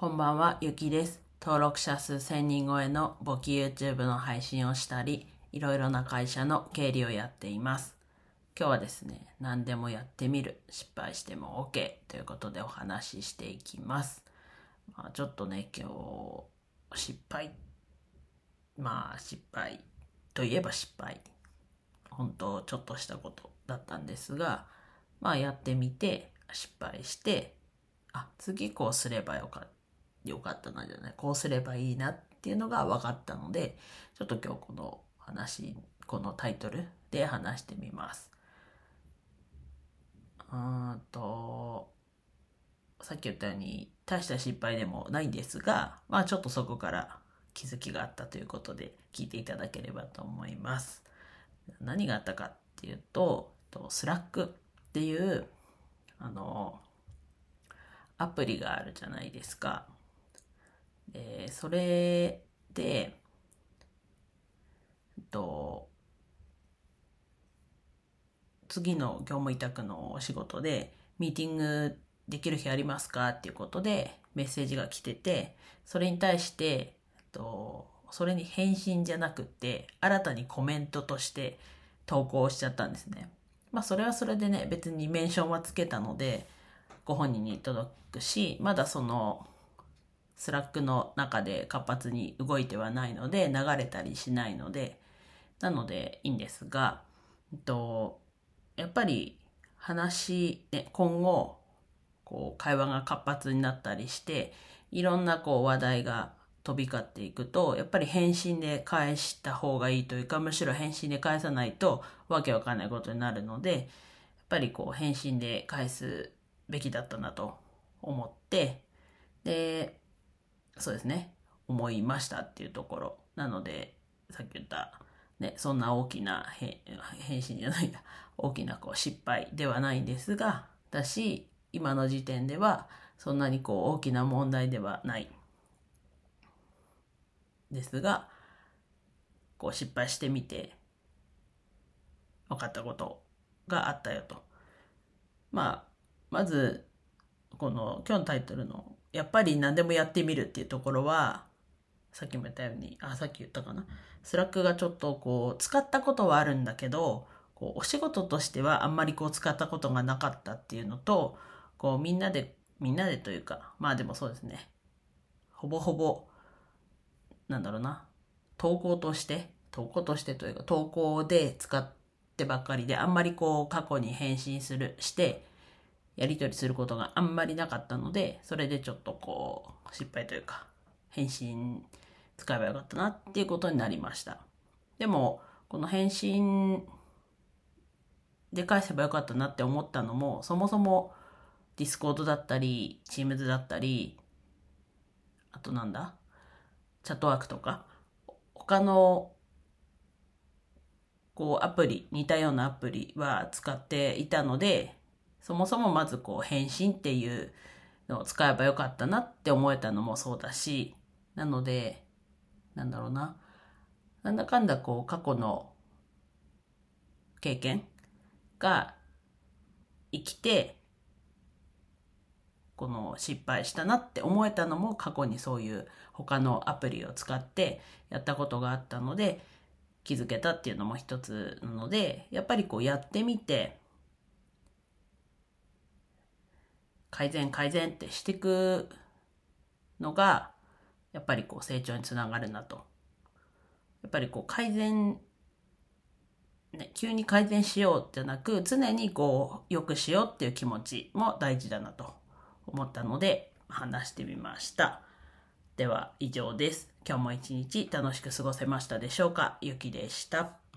こんばんは、ゆきです。登録者数1000人超えの簿記 YouTube の配信をしたり、いろいろな会社の経理をやっています。今日はですね、何でもやってみる、失敗しても OK ということでお話ししていきます。まあ、ちょっとね、今日、失敗。まあ、失敗といえば失敗。本当、ちょっとしたことだったんですが、まあ、やってみて、失敗して、あ、次こうすればよかった。よかったなじゃない。こうすればいいなっていうのが分かったのでちょっと今日この話このタイトルで話してみます。うんとさっき言ったように大した失敗でもないんですがまあちょっとそこから気づきがあったということで聞いていただければと思います。何があったかっていうとスラックっていうあのアプリがあるじゃないですか。でそれで、えっと、次の業務委託のお仕事で、ミーティングできる日ありますかっていうことでメッセージが来てて、それに対して、えっと、それに返信じゃなくて、新たにコメントとして投稿しちゃったんですね。まあ、それはそれでね、別にメンションはつけたので、ご本人に届くし、まだその、スラックの中で活発に動いてはないので流れたりしないのでなのでいいんですが、えっと、やっぱり話、ね、今後こう会話が活発になったりしていろんなこう話題が飛び交っていくとやっぱり返信で返した方がいいというかむしろ返信で返さないとわけわかんないことになるのでやっぱりこう返信で返すべきだったなと思ってでそうですね。思いましたっていうところ。なのでさっき言ったねそんな大きな返信じゃないや。大きなこう失敗ではないんですがだし今の時点ではそんなにこう大きな問題ではない。ですがこう失敗してみて分かったことがあったよと。まあまずこの今日のタイトルのやっぱり何でもやってみるっていうところは、さっきも言ったように、あ、さっき言ったかな。スラックがちょっとこう、使ったことはあるんだけど、こう、お仕事としてはあんまりこう、使ったことがなかったっていうのと、こう、みんなで、みんなでというか、まあでもそうですね。ほぼほぼ、なんだろうな。投稿として、投稿としてというか、投稿で使ってばっかりで、あんまりこう、過去に返信する、して、やり取りすることがあんまりなかったので、それでちょっとこう、失敗というか、返信使えばよかったなっていうことになりました。でも、この返信で返せばよかったなって思ったのも、そもそもディスコードだったり、チームズだったり、あとなんだチャットワークとか、他のこうアプリ、似たようなアプリは使っていたので、そもそもまずこう返信っていうのを使えばよかったなって思えたのもそうだし、なので、なんだろうな。なんだかんだこう過去の経験が生きて、この失敗したなって思えたのも過去にそういう他のアプリを使ってやったことがあったので気づけたっていうのも一つなので、やっぱりこうやってみて、改善改善ってしていくのがやっぱりこう成長につながるなと。やっぱりこう改善ね急に改善しようじゃなく常にこう良くしようっていう気持ちも大事だなと思ったので話してみました。では以上です。今日も一日楽しく過ごせましたでしょうか？ゆきでした。